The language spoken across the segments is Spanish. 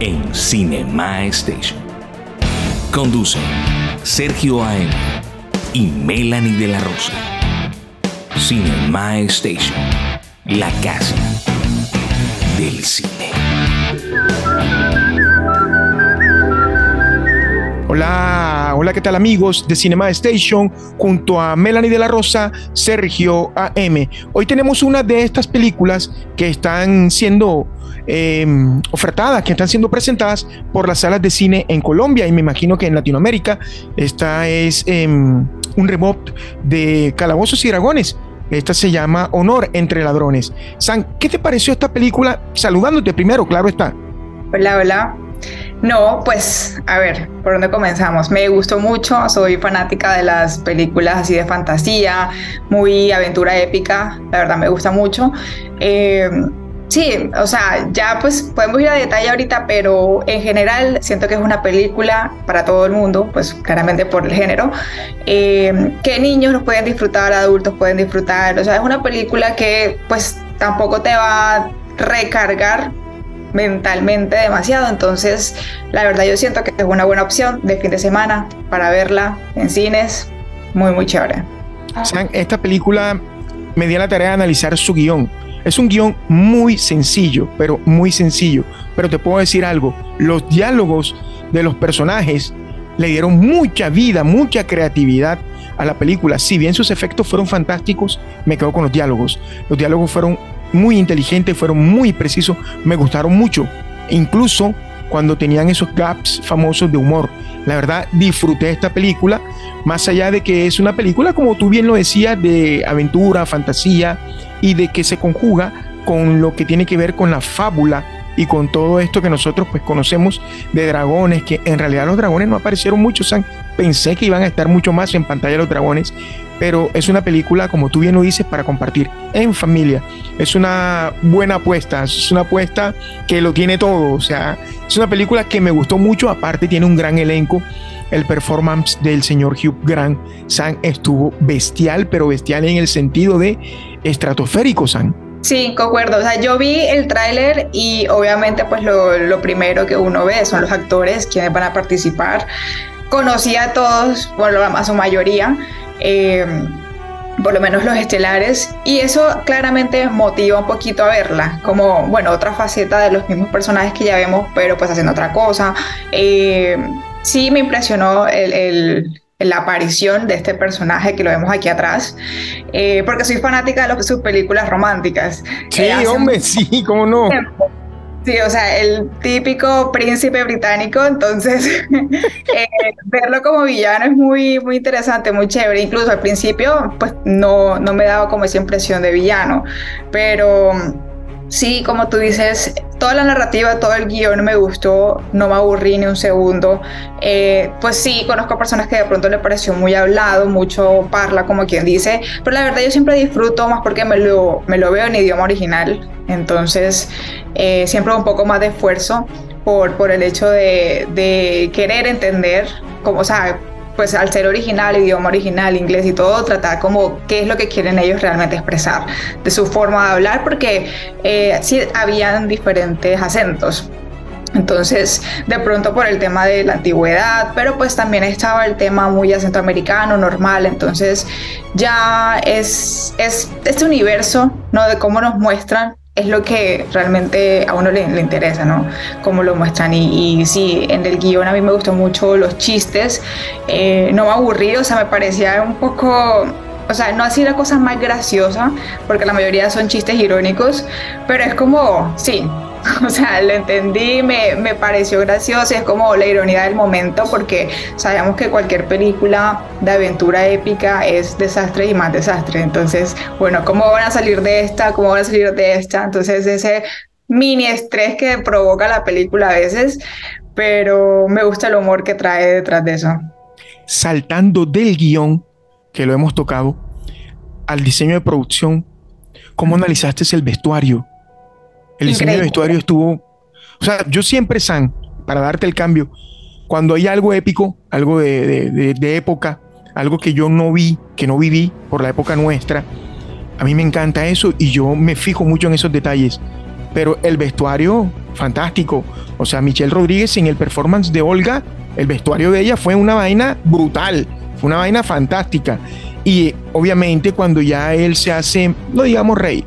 en Cinema Station. Conducen Sergio A.M. y Melanie de la Rosa. Cinema Station, la casa del cine. Hola, hola, ¿qué tal amigos de Cinema Station? Junto a Melanie de la Rosa, Sergio AM. Hoy tenemos una de estas películas que están siendo em, ofertadas, que están siendo presentadas por las salas de cine en Colombia y me imagino que en Latinoamérica. Esta es em, un reboot de Calabozos y Dragones. Esta se llama Honor entre ladrones. San, ¿qué te pareció esta película? Saludándote primero, claro está. Hola, hola. No, pues a ver, ¿por dónde comenzamos? Me gustó mucho, soy fanática de las películas así de fantasía, muy aventura épica, la verdad me gusta mucho. Eh, sí, o sea, ya pues podemos ir a detalle ahorita, pero en general siento que es una película para todo el mundo, pues claramente por el género, eh, que niños los pueden disfrutar, adultos pueden disfrutar, o sea, es una película que pues tampoco te va a recargar mentalmente demasiado. Entonces, la verdad yo siento que es una buena opción de fin de semana para verla en cines. Muy, muy chévere. esta película me dio la tarea de analizar su guion. Es un guion muy sencillo, pero muy sencillo. Pero te puedo decir algo, los diálogos de los personajes le dieron mucha vida, mucha creatividad a la película. Si bien sus efectos fueron fantásticos, me quedo con los diálogos. Los diálogos fueron muy inteligentes, fueron muy precisos, me gustaron mucho. Incluso cuando tenían esos gaps famosos de humor. La verdad, disfruté esta película, más allá de que es una película, como tú bien lo decías, de aventura, fantasía y de que se conjuga con lo que tiene que ver con la fábula y con todo esto que nosotros pues conocemos de dragones, que en realidad los dragones no aparecieron mucho, pensé que iban a estar mucho más en pantalla los dragones, pero es una película, como tú bien lo dices, para compartir en familia. Es una buena apuesta, es una apuesta que lo tiene todo, o sea, es una película que me gustó mucho, aparte tiene un gran elenco. El performance del señor Hugh Grant, San, estuvo bestial, pero bestial en el sentido de estratosférico, San. Sí, concuerdo. O sea, yo vi el tráiler y obviamente pues lo, lo, primero que uno ve son los actores, quienes van a participar. Conocí a todos, bueno, a su mayoría, eh, por lo menos los estelares, y eso claramente motiva un poquito a verla, como, bueno, otra faceta de los mismos personajes que ya vemos, pero pues haciendo otra cosa. Eh, sí me impresionó la aparición de este personaje que lo vemos aquí atrás, eh, porque soy fanática de sus películas románticas. Sí, hombre, sí, cómo no. Sí, o sea, el típico príncipe británico, entonces eh, verlo como villano es muy, muy interesante, muy chévere. Incluso al principio, pues no, no me daba como esa impresión de villano, pero sí, como tú dices, toda la narrativa, todo el guion me gustó, no me aburrí ni un segundo. Eh, pues sí, conozco personas que de pronto le pareció muy hablado, mucho parla, como quien dice, pero la verdad yo siempre disfruto más porque me lo, me lo veo en idioma original, entonces eh, siempre un poco más de esfuerzo por, por el hecho de, de querer entender, como, o sea, pues al ser original, idioma original, inglés y todo, tratar como qué es lo que quieren ellos realmente expresar de su forma de hablar, porque eh, sí habían diferentes acentos. Entonces, de pronto por el tema de la antigüedad, pero pues también estaba el tema muy acento americano, normal, entonces ya es, es este universo, ¿no? De cómo nos muestran es lo que realmente a uno le, interesa, ¿no? Cómo lo muestran. Y, y, sí, en el guion a mí me gustó mucho los chistes. Eh, no me aburrí, o sea, me parecía un poco o sea, no así la cosa más graciosa, porque la mayoría son chistes irónicos, pero es como, sí, O sea, lo entendí, me, me pareció gracioso, es como la ironía del momento porque sabemos que cualquier película de aventura épica es desastre y más desastre. Entonces, bueno, ¿cómo van a salir de esta? ¿Cómo van a salir de esta? Entonces, ese mini estrés que provoca la película a veces, pero me gusta el humor que trae detrás de eso. Saltando del guion, que lo hemos tocado, al diseño de producción, ¿cómo analizaste el vestuario? El diseño de vestuario estuvo, o sea, yo siempre, San, para darte el cambio, cuando hay algo épico, algo de, de época, algo que yo no vi, que no viví por la época nuestra, a mí me encanta eso y yo me fijo mucho en esos detalles. Pero el vestuario, fantástico. O sea, Michelle Rodríguez en el performance de Olga, el vestuario de ella fue una vaina brutal, fue una vaina fantástica. Y obviamente cuando ya él se hace, no digamos rey,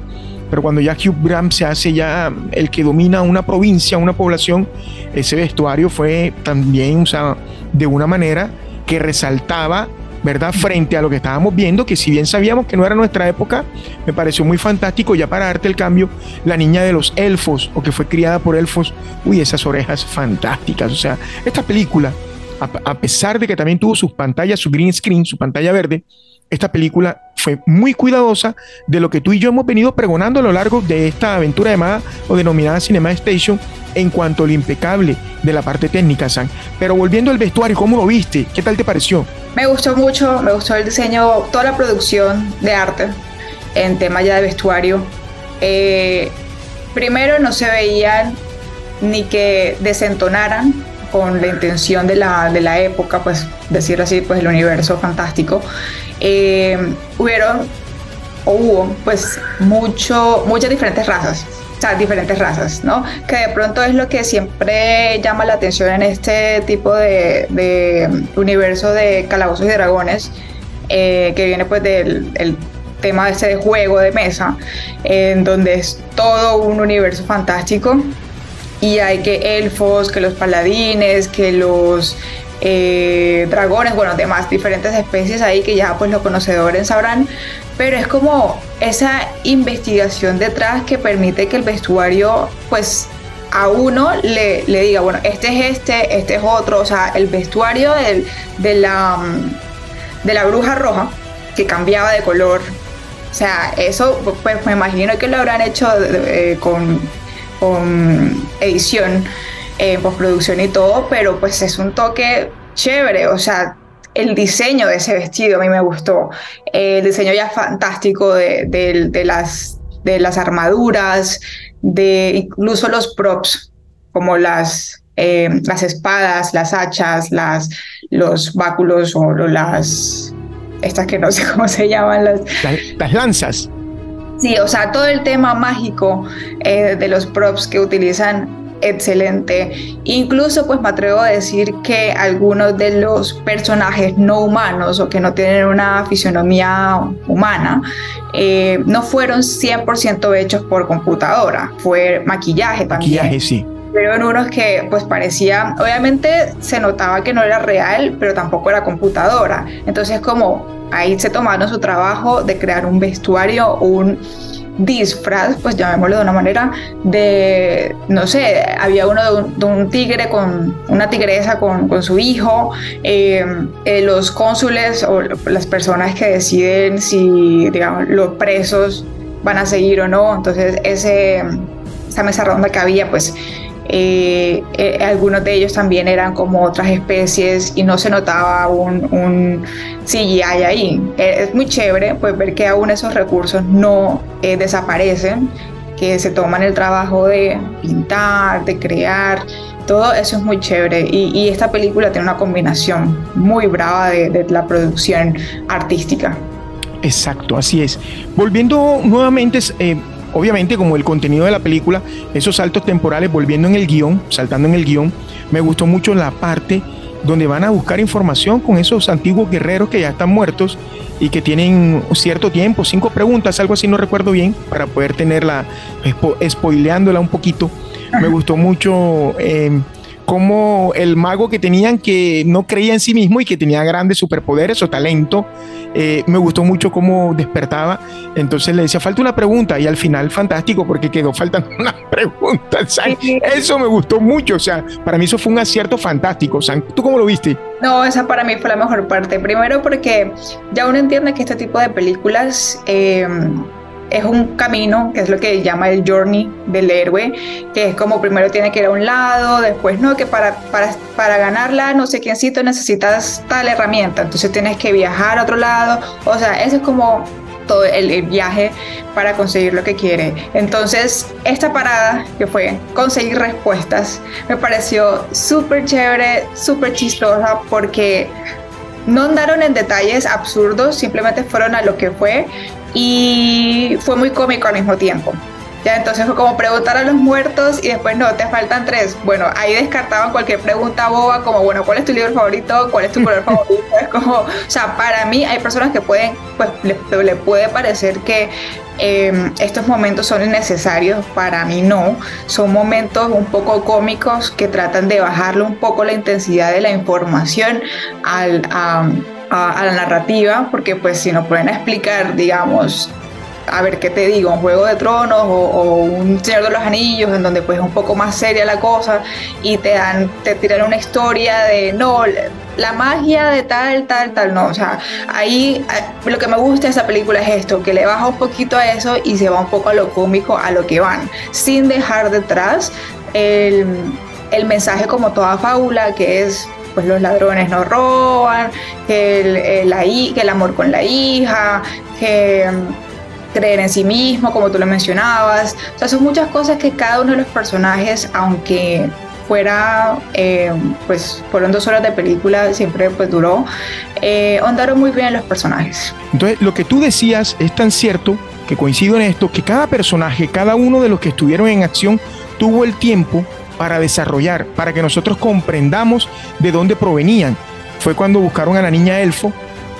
pero cuando ya Hugh Grant se hace ya el que domina una provincia, una población, ese vestuario fue también, o sea, de una manera que resaltaba ¿verdad? Frente a lo que estábamos viendo, que si bien sabíamos que no era nuestra época, me pareció muy fantástico, ya para darte el cambio, la niña de los elfos, o que fue criada por elfos, uy, esas orejas fantásticas. O sea, esta película, a, pesar de que también tuvo sus pantallas, su green screen, su pantalla verde, esta película fue muy cuidadosa de lo que tú y yo hemos venido pregonando a lo largo de esta aventura llamada o denominada Cinema Station en cuanto a lo impecable de la parte técnica, San. Pero volviendo al vestuario, ¿cómo lo viste? ¿Qué tal te pareció? Me gustó mucho, me gustó el diseño, toda la producción de arte en tema ya de vestuario. Eh, primero no se veían ni que desentonaran con la intención de la, de la época, pues decirlo así, pues el universo fantástico. Eh, hubieron o hubo pues mucho, muchas diferentes razas o sea, diferentes razas, ¿no? Que de pronto es lo que siempre llama la atención en este tipo de, universo de calabozos y dragones, eh, que viene pues del el tema de ese juego de mesa, en donde es todo un universo fantástico y hay que elfos, que los paladines, que los eh, dragones, bueno, demás diferentes especies ahí que ya pues los conocedores sabrán, pero es como esa investigación detrás que permite que el vestuario pues a uno le, diga, bueno, este es este, este es otro, o sea, el vestuario de, la, de la bruja roja que cambiaba de color, o sea, eso pues me imagino que lo habrán hecho eh, con, con edición, eh, postproducción y todo, pero pues es un toque chévere, o sea, el diseño de ese vestido a mí me gustó. El diseño ya fantástico de, las, de las armaduras, de incluso los props, como las, eh, las espadas, las hachas, las, los báculos o las... Estas que no sé cómo se llaman. Las, las, lanzas. Sí, o sea, todo el tema mágico eh, de los props que utilizan excelente. Incluso pues me atrevo a decir que algunos de los personajes no humanos o que no tienen una fisionomía humana eh, no fueron 100% hechos por computadora, fue maquillaje también. Maquillaje, sí pero en unos que pues parecía, obviamente se notaba que no era real, pero tampoco era computadora. Entonces como ahí se tomaron su trabajo de crear un vestuario, un disfraz, pues llamémoslo de una manera, de, no sé, había uno de un, tigre con una tigresa con, con su hijo, eh, eh, los cónsules o las personas que deciden si, digamos, los presos van a seguir o no, entonces ese, esa mesa redonda que había, pues eh, eh, algunos de ellos también eran como otras especies y no se notaba un, un CGI ahí. Eh, es muy chévere pues, ver que aún esos recursos no desaparecen, que se toman el trabajo de pintar, de crear. Todo eso es muy chévere y, esta película tiene una combinación muy brava de, de la producción artística. Exacto, así es. Volviendo nuevamente, eh, obviamente como el contenido de la película, esos saltos temporales, volviendo en el guion, saltando en el guion, me gustó mucho la parte donde van a buscar información con esos antiguos guerreros que ya están muertos y que tienen cierto tiempo, cinco preguntas, algo así, no recuerdo bien, para poder tenerla, spoileándola un poquito. Me gustó mucho eh, como el mago que tenían que no creía en sí mismo y que tenía grandes superpoderes o talento, eh, me gustó mucho cómo despertaba. Entonces le decía, falta una pregunta y al final fantástico porque quedó faltando una pregunta. Eso me gustó mucho. O sea, para mí eso fue un acierto fantástico. ¿Tú cómo lo viste? No, esa para mí fue la mejor parte. Primero porque ya uno entiende que este tipo de películas... Eh, es un camino, que es lo que llama el journey del héroe, que es como primero tiene que ir a un lado, después no, que para, para, para ganarla no sé quiéncito necesitas tal herramienta, entonces tienes que viajar a otro lado, o sea, eso es como todo el, viaje para conseguir lo que quiere. Entonces, esta parada que fue conseguir respuestas me pareció súper chévere, súper chistosa porque no andaron en detalles absurdos, simplemente fueron a lo que fue y fue muy cómico al mismo tiempo. Ya, entonces fue como preguntar a los muertos y después no, te faltan tres. Bueno, ahí descartaban cualquier pregunta boba como, bueno, ¿cuál es tu libro favorito? ¿Cuál es tu color favorito? Es como, o sea, para mí hay personas que pueden, pues le, puede parecer que em, estos momentos son innecesarios, para mí no. Son momentos un poco cómicos que tratan de bajarle un poco la intensidad de la información al, a, la narrativa, porque pues si nos pueden explicar, digamos, a ver qué te digo, un Juego de Tronos o, un Señor de los Anillos, en donde pues es un poco más seria la cosa y te dan, te tiran una historia de no, la magia de tal, tal, tal, no, o sea, ahí lo que me gusta de esa película es esto, que le baja un poquito a eso y se va un poco a lo cómico, a lo que van, sin dejar detrás el, el mensaje como toda fábula, que es pues los ladrones no roban, que el, la, que el amor con la hija, que creer en sí mismo, como tú lo mencionabas. O sea, son muchas cosas que cada uno de los personajes, aunque fuera, eh, pues fueron dos horas de película, siempre pues duró, eh, muy bien los personajes. Entonces, lo que tú decías es tan cierto, que coincido en esto, que cada personaje, cada uno de los que estuvieron en acción, tuvo el tiempo para desarrollar, para que nosotros comprendamos de dónde provenían. Fue cuando buscaron a la niña elfo,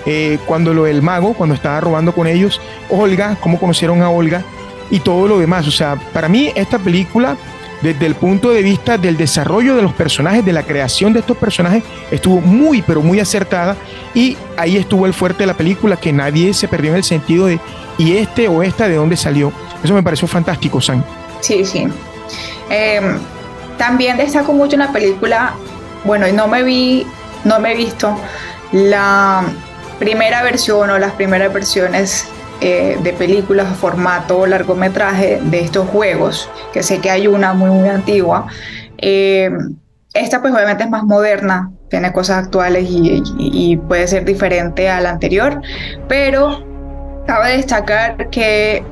eh, cuando lo del mago, cuando estaba robando con ellos, Olga, cómo conocieron a Olga y todo lo demás. O sea, para mí esta película, desde el punto de vista del desarrollo de los personajes, de la creación de estos personajes, estuvo muy, pero muy acertada y ahí estuvo el fuerte de la película, que nadie se perdió en el sentido de, ¿y este o esta de dónde salió? Eso me pareció fantástico, Sam. Sí, sí. Em, también destaco mucho una película, bueno, no me vi, no me he visto la primera versión o las primeras versiones eh, de películas o formato largometraje de estos juegos, que sé que hay una muy, muy antigua. Eh, esta pues obviamente es más moderna, tiene cosas actuales y, puede ser diferente a la anterior, pero cabe destacar que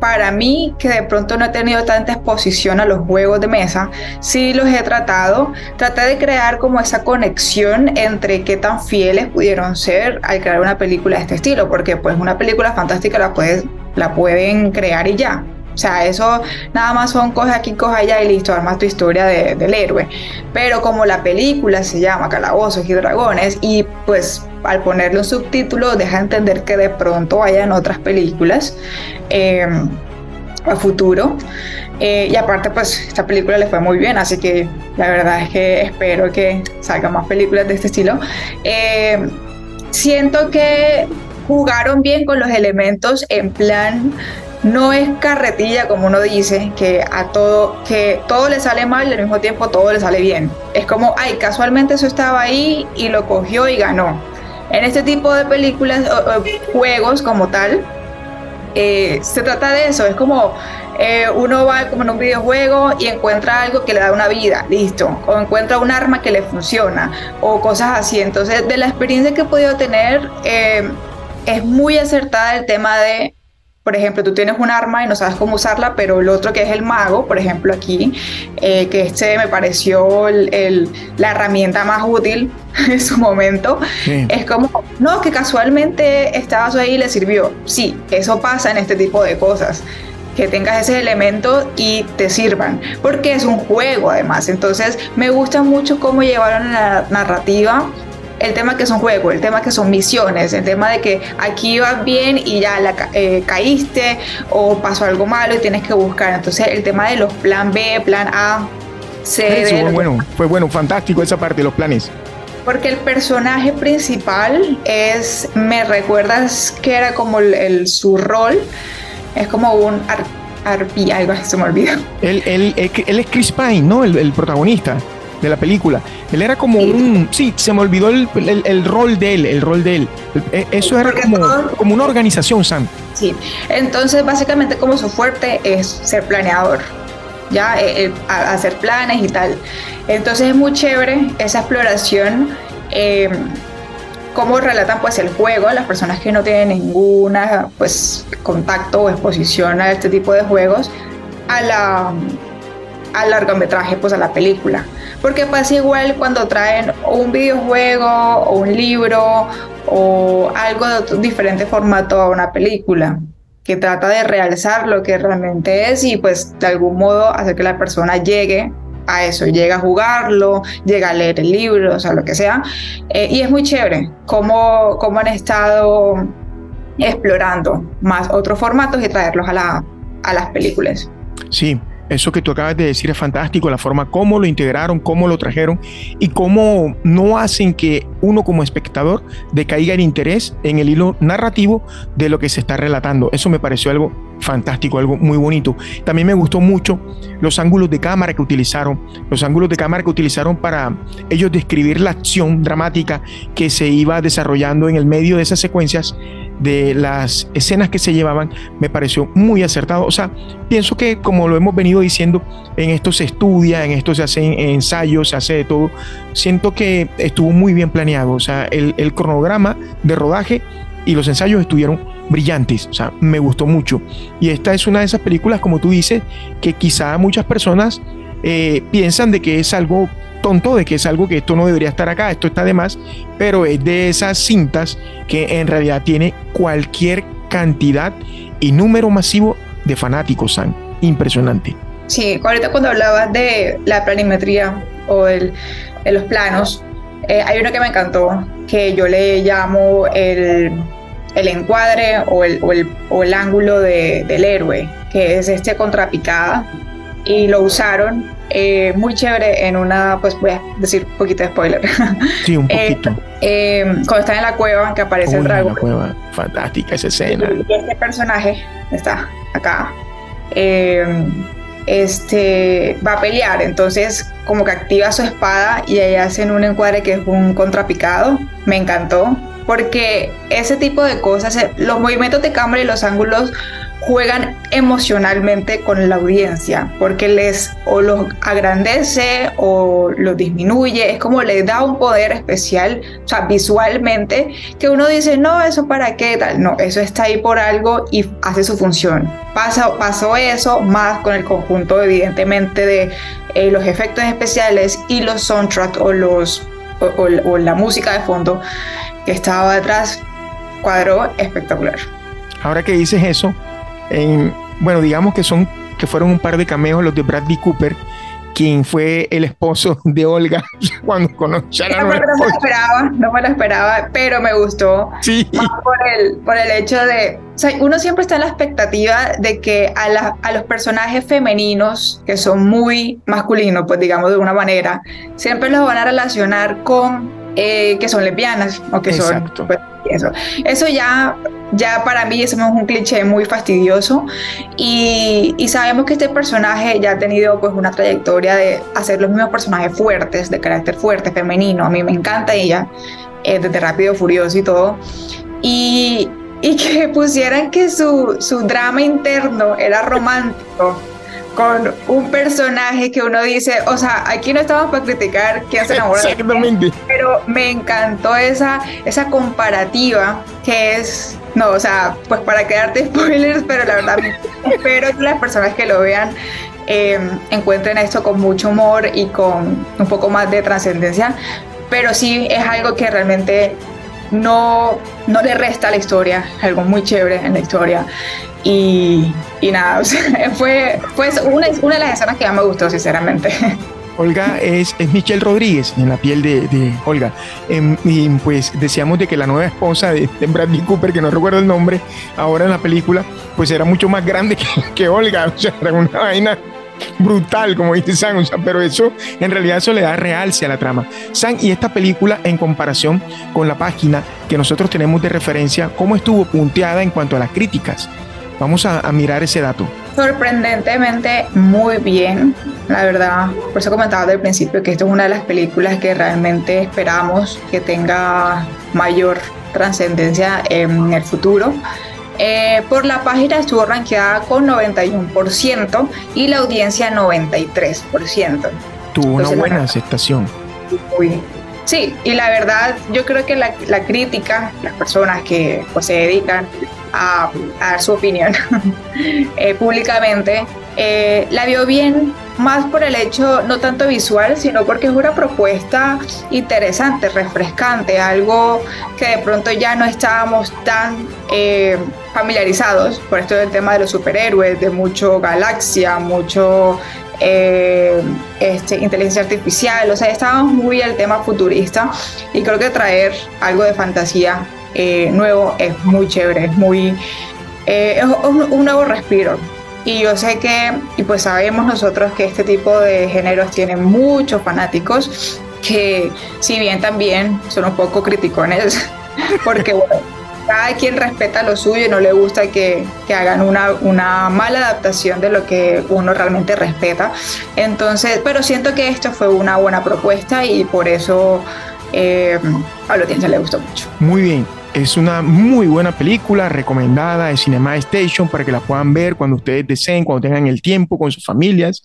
para mí, que de pronto no he tenido tanta exposición a los juegos de mesa, sí los he tratado. Traté de crear como esa conexión entre qué tan fieles pudieron ser al crear una película de este estilo, porque pues una película fantástica la, puedes, la pueden crear y ya. O sea, eso nada más son coge aquí, coge allá y listo, armas tu historia del héroe. Pero como la película se llama Calabozos y Dragones y pues al ponerle un subtítulo deja entender que de pronto hayan otras películas em, a futuro. Eh, y aparte, pues esta película le fue muy bien, así que la verdad es que espero que salgan más películas de este estilo. Em, siento que jugaron bien con los elementos en plan no es carretilla como uno dice que a todo que todo le sale mal y al mismo tiempo todo le sale bien. Es como ay casualmente eso estaba ahí y lo cogió y ganó. En este tipo de películas o, juegos como tal, eh, se trata de eso, es como eh, uno va como en un videojuego y encuentra algo que le da una vida, listo, o encuentra un arma que le funciona, o cosas así. Entonces, de la experiencia que he podido tener, eh, es muy acertada el tema de por ejemplo, tú tienes un arma y no sabes cómo usarla, pero el otro que es el mago, por ejemplo aquí, eh, que este me pareció la herramienta más útil en su momento, es como, no, que casualmente estabas ahí y le sirvió. Sí, eso pasa en este tipo de cosas que tengas ese elemento y te sirvan, porque es un juego además. Entonces me gusta mucho cómo llevaron la narrativa el tema que son juegos, el tema que son misiones, el tema de que aquí vas bien y ya la, eh, caíste o pasó algo malo y tienes que buscar. Entonces el tema de los plan B, plan A, C. fue bueno, fue bueno, fantástico esa parte, los planes. Porque el personaje principal es, me recuerdas que era como el, su rol, es como un arpía, algo se me olvidó. Él, él, él, es Chris Pine, ¿no? El, el protagonista de la película. Él era como un. Sí, se me olvidó el, rol de él, el rol de él. E, eso era como, como una organización, Sam. Sí, entonces básicamente como su fuerte es ser planeador, ya eh, eh, hacer planes y tal. Entonces es muy chévere esa exploración. Eh, cómo relatan pues el juego las personas que no tienen ninguna pues contacto o exposición a este tipo de juegos a la al largometraje pues a la película porque pasa igual cuando traen un videojuego o un libro o algo de diferente formato a una película que trata de realzar lo que realmente es y pues de algún modo hacer que la persona llegue a eso, llega a jugarlo, llega a leer el libro, o sea, lo que sea. Eh, y es muy chévere cómo, cómo han estado explorando más otros formatos y traerlos a, la, a las películas. Sí, eso que tú acabas de decir es fantástico, la forma como lo integraron, cómo lo trajeron y cómo no hacen que uno como espectador decaiga el interés en el hilo narrativo de lo que se está relatando. Eso me pareció algo fantástico, algo muy bonito. También me gustó mucho los ángulos de cámara que utilizaron, los ángulos de cámara que utilizaron para ellos describir la acción dramática que se iba desarrollando en el medio de esas secuencias de las escenas que se llevaban me pareció muy acertado. O sea, pienso que como lo hemos venido diciendo, en esto se estudia, en esto se hacen ensayos, se hace de todo. Siento que estuvo muy bien planeado. O sea, el, el cronograma de rodaje y los ensayos estuvieron brillantes, o sea, me gustó mucho. Y esta es una de esas películas, como tú dices, que quizá muchas personas eh, piensan de que es algo tonto, de que es algo que esto no debería estar acá, esto está de más, pero es de esas cintas que en realidad tiene cualquier cantidad y número masivo de fanáticos, San. Impresionante. Sí, ahorita cuando hablabas de la planimetría o el, de los planos, eh, hay uno que me encantó, que yo le llamo el, el encuadre o el, o el, o el ángulo de, del héroe, que es este contrapicada, y lo usaron eh, muy chévere en una, pues voy a decir un poquito de spoiler. Sí, un eh, poquito. Eh, cuando está en la cueva, que aparece el dragón. La cueva. Fantástica esa escena. Y este personaje está acá. este va a pelear, entonces como que activa su espada y ahí hacen un encuadre que es un contrapicado. Me encantó porque ese tipo de cosas, los movimientos de cámara y los ángulos juegan emocionalmente con la audiencia, porque les o los agrandece o los disminuye, es como le da un poder especial, o sea, visualmente, que uno dice, no, eso para qué tal, no, eso está ahí por algo y hace su función. Pasa, pasó eso más con el conjunto, evidentemente, de eh, los efectos especiales y los soundtracks o, los, o la música de fondo que estaba detrás, cuadró espectacular. Ahora que dices eso, bueno, digamos que son que fueron un par de cameos los de Bradley Cooper, quien fue el esposo de Olga cuando conoció a la no, no, me lo esperaba, no me lo esperaba, pero me gustó. Sí. por el, por el hecho de, o sea, uno siempre está en la expectativa de que a, la, a los personajes femeninos, que son muy masculinos, pues digamos de una manera, siempre los van a relacionar con eh, que son lesbianas o que son pues, eso. Eso ya, ya para mí eso es un cliché muy fastidioso y, y, sabemos que este personaje ya ha tenido pues una trayectoria de hacer los mismos personajes fuertes, de carácter fuerte, femenino. A mí me encanta ella, eh, desde Rápido, Furioso y todo. Y, y que pusieran que su, su drama interno era romántico con un personaje que uno dice, o sea, aquí no estamos para criticar quién se enamora Exactamente. pero me encantó esa, esa comparativa que es, no, o sea, pues para quedarte spoilers, pero la verdad espero que las personas que lo vean em, encuentren esto con mucho humor y con un poco más de trascendencia, pero sí es algo que realmente no, no le resta a la historia, algo muy chévere en la historia. Y, y nada, fue, fue una, una, de las escenas que más me gustó, sinceramente. Olga es, es Michelle Rodríguez en la piel de, de Olga. Em, y pues decíamos de que la nueva esposa de, de, Bradley Cooper, que no recuerdo el nombre, ahora en la película, pues era mucho más grande que, que Olga. O sea, era una vaina brutal, como dice San, o sea, pero eso en realidad eso le da realce a la trama. San, y esta película en comparación con la página que nosotros tenemos de referencia, ¿cómo estuvo punteada en cuanto a las críticas? Vamos a, a, mirar ese dato. Sorprendentemente muy bien, la verdad. Por eso comentaba desde el principio que esto es una de las películas que realmente esperamos que tenga mayor trascendencia en el futuro. Eh, por la página estuvo rankeada con 91% y la audiencia 93%. Tuvo una buena aceptación. Sí, y la verdad, yo creo que la, crítica, las personas que pues, se dedican a, dar su opinión eh, públicamente, eh, la vio bien más por el hecho no tanto visual, sino porque es una propuesta interesante, refrescante, algo que de pronto ya no estábamos tan eh, familiarizados por esto del tema de los superhéroes, de mucho galaxia, mucho eh, este, inteligencia artificial, o sea, estábamos muy al tema futurista y creo que traer algo de fantasía eh, nuevo es muy chévere, es muy... Eh, es un, nuevo respiro. Y yo sé que, y pues sabemos nosotros que este tipo de géneros tiene muchos fanáticos que si bien también son un poco criticones, porque bueno, cada quien respeta lo suyo y no le gusta que, que hagan una, una, mala adaptación de lo que uno realmente respeta. Entonces, pero siento que esto fue una buena propuesta y por eso eh, a la audiencia le gustó mucho. Muy bien. Es una muy buena película recomendada de Cinema Station para que la puedan ver cuando ustedes deseen, cuando tengan el tiempo con sus familias.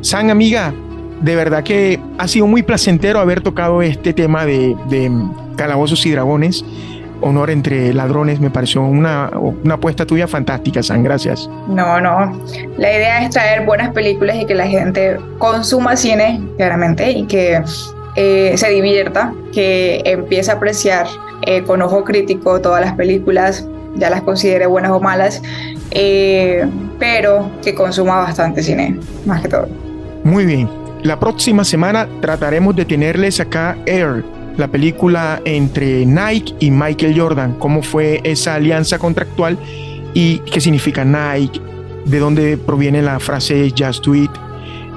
San, amiga, de verdad que ha sido muy placentero haber tocado este tema de, de calabozos y dragones honor entre ladrones me pareció una, una apuesta tuya fantástica, San. Gracias. No, no. La idea es traer buenas películas y que la gente consuma cine, claramente, y que eh, se divierta, que empiece a apreciar eh, con ojo crítico todas las películas, ya las considere buenas o malas, eh, pero que consuma bastante cine, más que todo. Muy bien. La próxima semana trataremos de tenerles acá Air la película entre Nike y Michael Jordan, cómo fue esa alianza contractual y qué significa Nike, de dónde proviene la frase Just Do It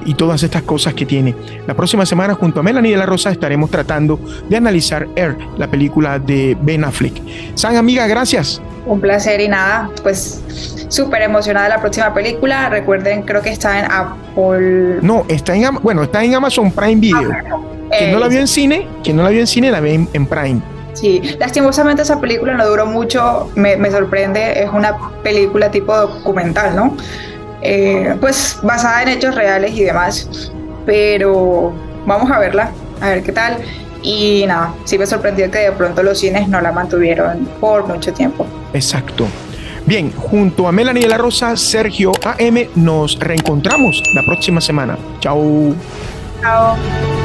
y todas estas cosas que tiene. La próxima semana junto a Melanie de la Rosa estaremos tratando de analizar Air, la película de Ben Affleck. San amiga, gracias. Un placer y nada, pues súper emocionada la próxima película. Recuerden, creo que está en Apple. No, está en bueno, está en Amazon Prime Video. Ah, quien no la vio en cine, quien no la vio en cine, la ve en, Prime. Sí, lastimosamente esa película no duró mucho, me, sorprende, es una película tipo documental, ¿no? Eh, pues basada en hechos reales y demás, pero vamos a verla, a ver qué tal. Y nada, sí me sorprendió que de pronto los cines no la mantuvieron por mucho tiempo. Exacto. Bien, junto a Melanie de la Rosa, Sergio AM, nos reencontramos la próxima semana. Chao. Chao.